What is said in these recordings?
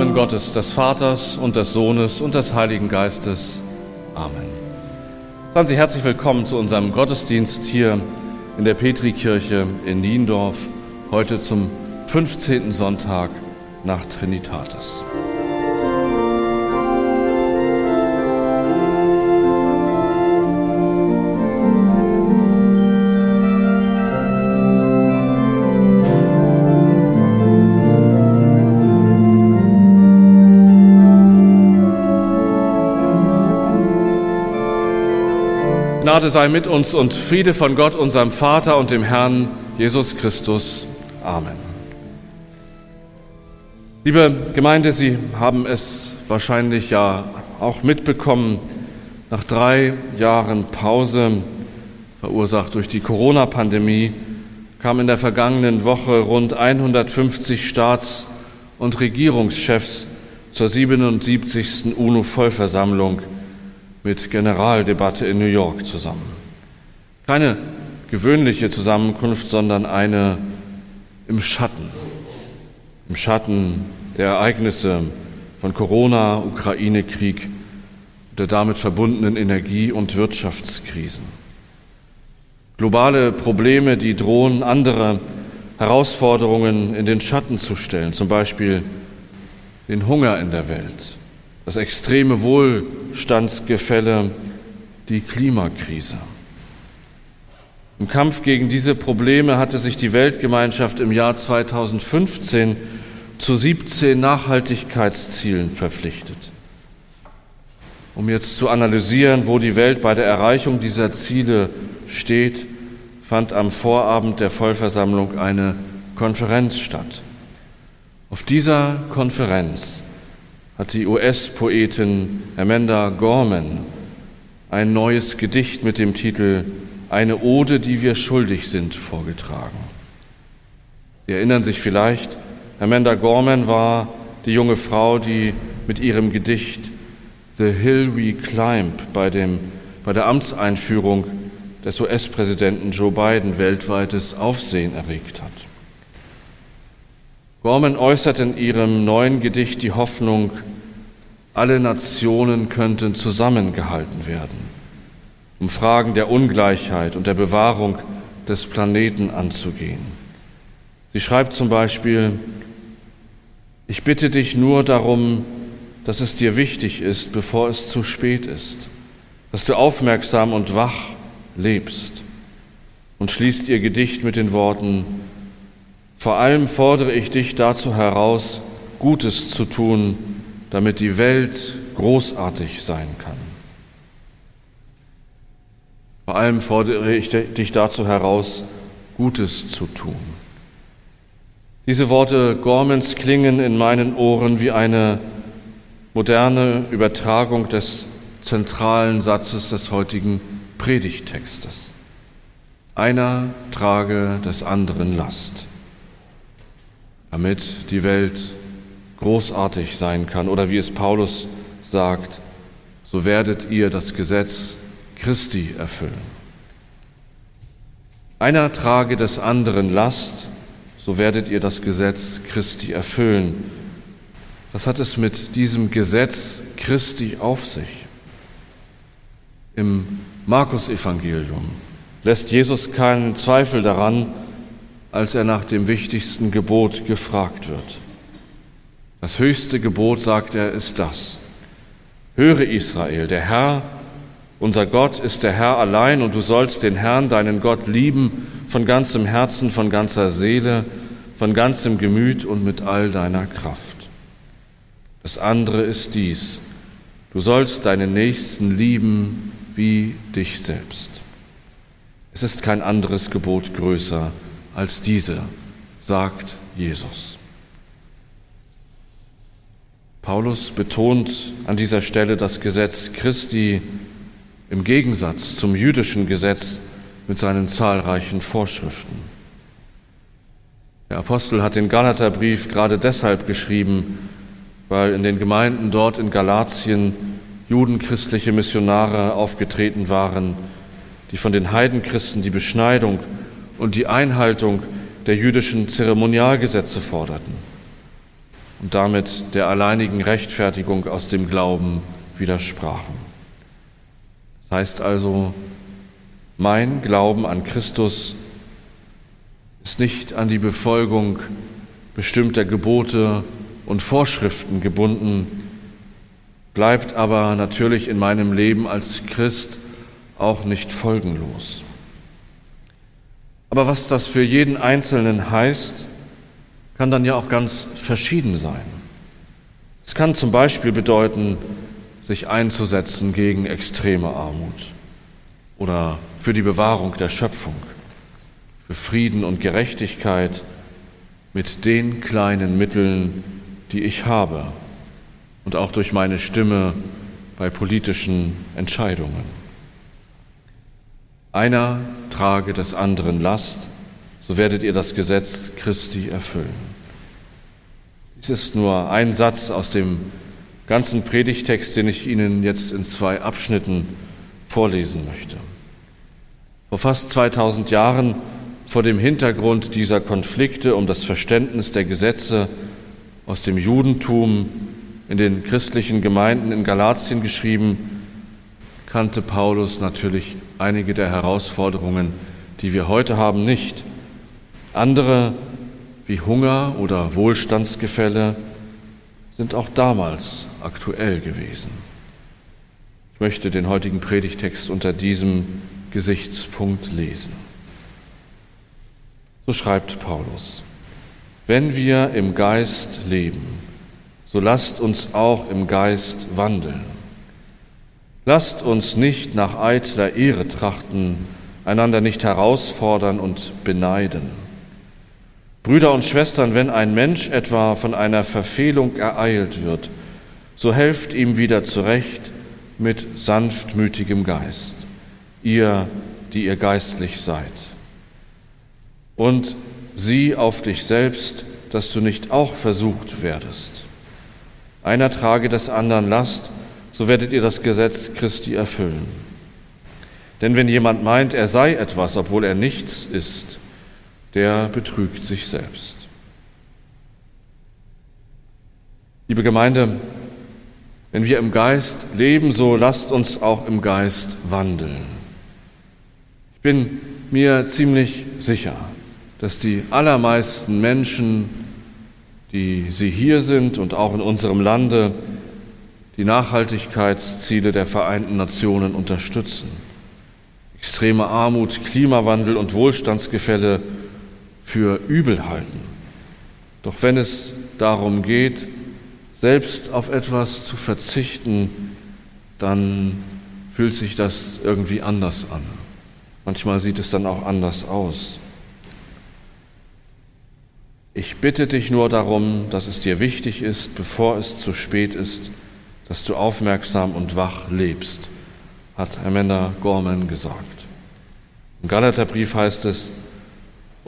Namen Gottes, des Vaters und des Sohnes und des Heiligen Geistes. Amen. Seien Sie herzlich willkommen zu unserem Gottesdienst hier in der Petrikirche in Niendorf, heute zum 15. Sonntag nach Trinitatis. Gnade sei mit uns und Friede von Gott, unserem Vater und dem Herrn Jesus Christus. Amen. Liebe Gemeinde, Sie haben es wahrscheinlich ja auch mitbekommen, nach drei Jahren Pause, verursacht durch die Corona-Pandemie, kamen in der vergangenen Woche rund 150 Staats- und Regierungschefs zur 77. UNO-Vollversammlung mit Generaldebatte in New York zusammen. Keine gewöhnliche Zusammenkunft, sondern eine im Schatten, im Schatten der Ereignisse von Corona, Ukraine-Krieg der damit verbundenen Energie- und Wirtschaftskrisen. Globale Probleme, die drohen, andere Herausforderungen in den Schatten zu stellen, zum Beispiel den Hunger in der Welt, das extreme Wohlstandsgefälle, die Klimakrise. Im Kampf gegen diese Probleme hatte sich die Weltgemeinschaft im Jahr 2015 zu 17 Nachhaltigkeitszielen verpflichtet. Um jetzt zu analysieren, wo die Welt bei der Erreichung dieser Ziele steht, fand am Vorabend der Vollversammlung eine Konferenz statt. Auf dieser Konferenz hat die US-Poetin Amanda Gorman ein neues Gedicht mit dem Titel Eine Ode, die wir schuldig sind, vorgetragen. Sie erinnern sich vielleicht, Amanda Gorman war die junge Frau, die mit ihrem Gedicht The Hill We Climb bei, dem, bei der Amtseinführung des US-Präsidenten Joe Biden weltweites Aufsehen erregt hat. Gorman äußert in ihrem neuen Gedicht die Hoffnung, alle Nationen könnten zusammengehalten werden, um Fragen der Ungleichheit und der Bewahrung des Planeten anzugehen. Sie schreibt zum Beispiel, ich bitte dich nur darum, dass es dir wichtig ist, bevor es zu spät ist, dass du aufmerksam und wach lebst und schließt ihr Gedicht mit den Worten, vor allem fordere ich dich dazu heraus, Gutes zu tun, damit die Welt großartig sein kann. Vor allem fordere ich dich dazu heraus, Gutes zu tun. Diese Worte Gormans klingen in meinen Ohren wie eine moderne Übertragung des zentralen Satzes des heutigen Predigttextes. Einer trage des anderen Last damit die Welt großartig sein kann. Oder wie es Paulus sagt, so werdet ihr das Gesetz Christi erfüllen. Einer trage des anderen Last, so werdet ihr das Gesetz Christi erfüllen. Was hat es mit diesem Gesetz Christi auf sich? Im Markus-Evangelium lässt Jesus keinen Zweifel daran, als er nach dem wichtigsten Gebot gefragt wird. Das höchste Gebot, sagt er, ist das. Höre Israel, der Herr, unser Gott ist der Herr allein und du sollst den Herrn, deinen Gott, lieben von ganzem Herzen, von ganzer Seele, von ganzem Gemüt und mit all deiner Kraft. Das andere ist dies, du sollst deinen Nächsten lieben wie dich selbst. Es ist kein anderes Gebot größer als diese, sagt Jesus. Paulus betont an dieser Stelle das Gesetz Christi im Gegensatz zum jüdischen Gesetz mit seinen zahlreichen Vorschriften. Der Apostel hat den Galaterbrief gerade deshalb geschrieben, weil in den Gemeinden dort in Galatien judenchristliche Missionare aufgetreten waren, die von den Heidenchristen die Beschneidung und die Einhaltung der jüdischen Zeremonialgesetze forderten. Und damit der alleinigen Rechtfertigung aus dem Glauben widersprachen. Das heißt also, mein Glauben an Christus ist nicht an die Befolgung bestimmter Gebote und Vorschriften gebunden, bleibt aber natürlich in meinem Leben als Christ auch nicht folgenlos. Aber was das für jeden Einzelnen heißt, kann dann ja auch ganz verschieden sein. Es kann zum Beispiel bedeuten, sich einzusetzen gegen extreme Armut oder für die Bewahrung der Schöpfung, für Frieden und Gerechtigkeit mit den kleinen Mitteln, die ich habe und auch durch meine Stimme bei politischen Entscheidungen. Einer trage des anderen Last, so werdet ihr das Gesetz Christi erfüllen. Dies ist nur ein Satz aus dem ganzen Predigtext, den ich Ihnen jetzt in zwei Abschnitten vorlesen möchte. Vor fast 2000 Jahren, vor dem Hintergrund dieser Konflikte um das Verständnis der Gesetze aus dem Judentum in den christlichen Gemeinden in Galatien geschrieben, kannte Paulus natürlich einige der Herausforderungen, die wir heute haben, nicht. Andere wie Hunger oder Wohlstandsgefälle sind auch damals aktuell gewesen. Ich möchte den heutigen Predigtext unter diesem Gesichtspunkt lesen. So schreibt Paulus, wenn wir im Geist leben, so lasst uns auch im Geist wandeln. Lasst uns nicht nach eitler Ehre trachten, einander nicht herausfordern und beneiden. Brüder und Schwestern, wenn ein Mensch etwa von einer Verfehlung ereilt wird, so helft ihm wieder zurecht mit sanftmütigem Geist, ihr, die ihr geistlich seid. Und sieh auf dich selbst, dass du nicht auch versucht werdest. Einer trage des anderen Last, so werdet ihr das Gesetz Christi erfüllen. Denn wenn jemand meint, er sei etwas, obwohl er nichts ist, der betrügt sich selbst. Liebe Gemeinde, wenn wir im Geist leben, so lasst uns auch im Geist wandeln. Ich bin mir ziemlich sicher, dass die allermeisten Menschen die Sie hier sind und auch in unserem Lande die Nachhaltigkeitsziele der Vereinten Nationen unterstützen. Extreme Armut, Klimawandel und Wohlstandsgefälle für übel halten. Doch wenn es darum geht, selbst auf etwas zu verzichten, dann fühlt sich das irgendwie anders an. Manchmal sieht es dann auch anders aus. Ich bitte dich nur darum, dass es dir wichtig ist, bevor es zu spät ist, dass du aufmerksam und wach lebst, hat Amanda Gorman gesagt. Im Galaterbrief heißt es,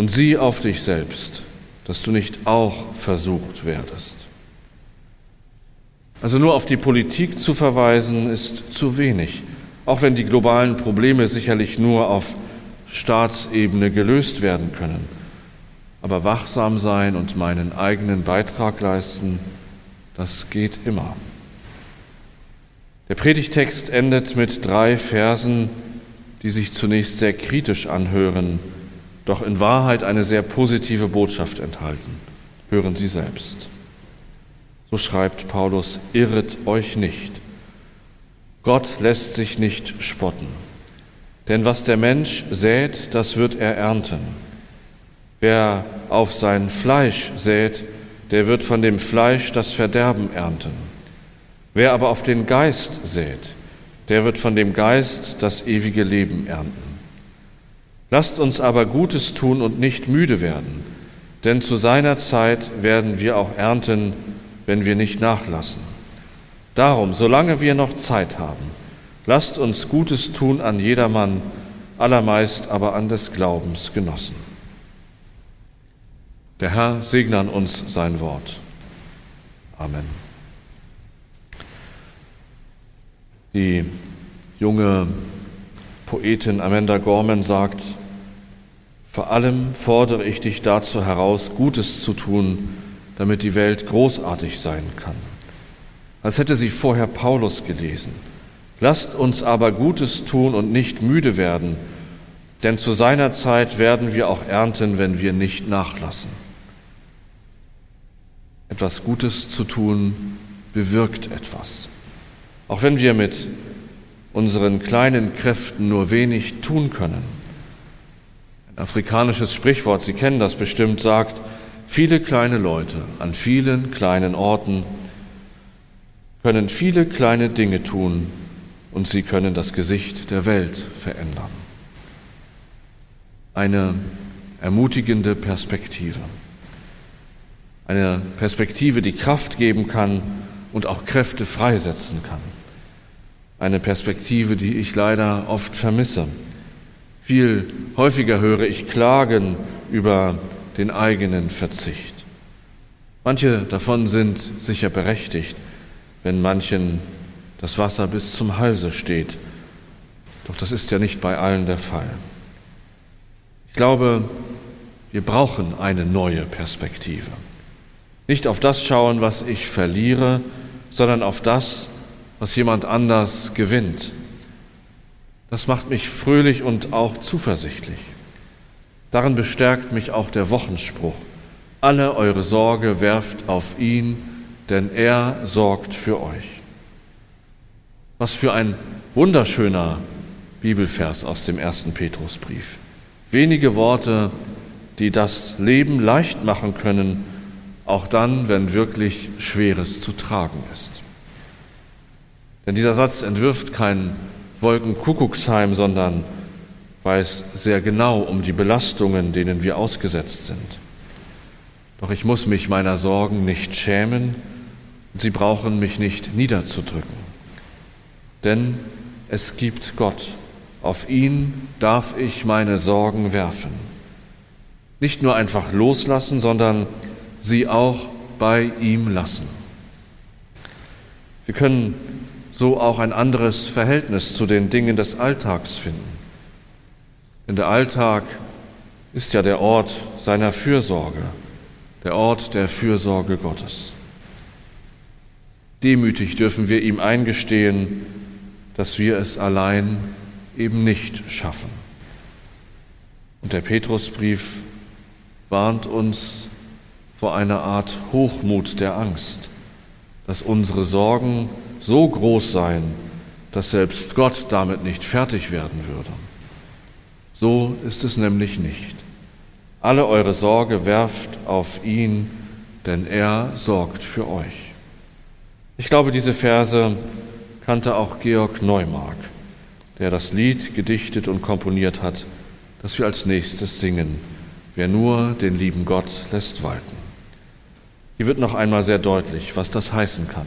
und sieh auf dich selbst, dass du nicht auch versucht werdest. Also nur auf die Politik zu verweisen, ist zu wenig, auch wenn die globalen Probleme sicherlich nur auf Staatsebene gelöst werden können aber wachsam sein und meinen eigenen Beitrag leisten, das geht immer. Der Predigtext endet mit drei Versen, die sich zunächst sehr kritisch anhören, doch in Wahrheit eine sehr positive Botschaft enthalten. Hören Sie selbst. So schreibt Paulus, irret euch nicht. Gott lässt sich nicht spotten. Denn was der Mensch sät, das wird er ernten. Wer auf sein Fleisch sät, der wird von dem Fleisch das Verderben ernten. Wer aber auf den Geist sät, der wird von dem Geist das ewige Leben ernten. Lasst uns aber Gutes tun und nicht müde werden, denn zu seiner Zeit werden wir auch ernten, wenn wir nicht nachlassen. Darum, solange wir noch Zeit haben, lasst uns Gutes tun an jedermann, allermeist aber an des Glaubens Genossen. Der Herr segne an uns sein Wort. Amen. Die junge Poetin Amanda Gorman sagt, vor allem fordere ich dich dazu heraus, Gutes zu tun, damit die Welt großartig sein kann. Als hätte sie vorher Paulus gelesen. Lasst uns aber Gutes tun und nicht müde werden, denn zu seiner Zeit werden wir auch ernten, wenn wir nicht nachlassen. Etwas Gutes zu tun bewirkt etwas. Auch wenn wir mit unseren kleinen Kräften nur wenig tun können. Afrikanisches Sprichwort, Sie kennen das bestimmt, sagt, viele kleine Leute an vielen kleinen Orten können viele kleine Dinge tun und sie können das Gesicht der Welt verändern. Eine ermutigende Perspektive. Eine Perspektive, die Kraft geben kann und auch Kräfte freisetzen kann. Eine Perspektive, die ich leider oft vermisse. Viel häufiger höre ich Klagen über den eigenen Verzicht. Manche davon sind sicher berechtigt, wenn manchen das Wasser bis zum Halse steht. Doch das ist ja nicht bei allen der Fall. Ich glaube, wir brauchen eine neue Perspektive. Nicht auf das schauen, was ich verliere, sondern auf das, was jemand anders gewinnt. Das macht mich fröhlich und auch zuversichtlich. Darin bestärkt mich auch der Wochenspruch. Alle eure Sorge werft auf ihn, denn er sorgt für euch. Was für ein wunderschöner Bibelvers aus dem ersten Petrusbrief. Wenige Worte, die das Leben leicht machen können, auch dann, wenn wirklich Schweres zu tragen ist. Denn dieser Satz entwirft kein Wolkenkuckucksheim, sondern weiß sehr genau um die Belastungen, denen wir ausgesetzt sind. Doch ich muss mich meiner Sorgen nicht schämen und sie brauchen mich nicht niederzudrücken. Denn es gibt Gott, auf ihn darf ich meine Sorgen werfen. Nicht nur einfach loslassen, sondern sie auch bei ihm lassen. Wir können so auch ein anderes Verhältnis zu den Dingen des Alltags finden. Denn der Alltag ist ja der Ort seiner Fürsorge, der Ort der Fürsorge Gottes. Demütig dürfen wir ihm eingestehen, dass wir es allein eben nicht schaffen. Und der Petrusbrief warnt uns vor einer Art Hochmut der Angst, dass unsere Sorgen so groß seien, dass selbst Gott damit nicht fertig werden würde. So ist es nämlich nicht. Alle eure Sorge werft auf ihn, denn er sorgt für euch. Ich glaube, diese Verse kannte auch Georg Neumark, der das Lied gedichtet und komponiert hat, das wir als nächstes singen. Wer nur den lieben Gott lässt walten. Hier wird noch einmal sehr deutlich, was das heißen kann.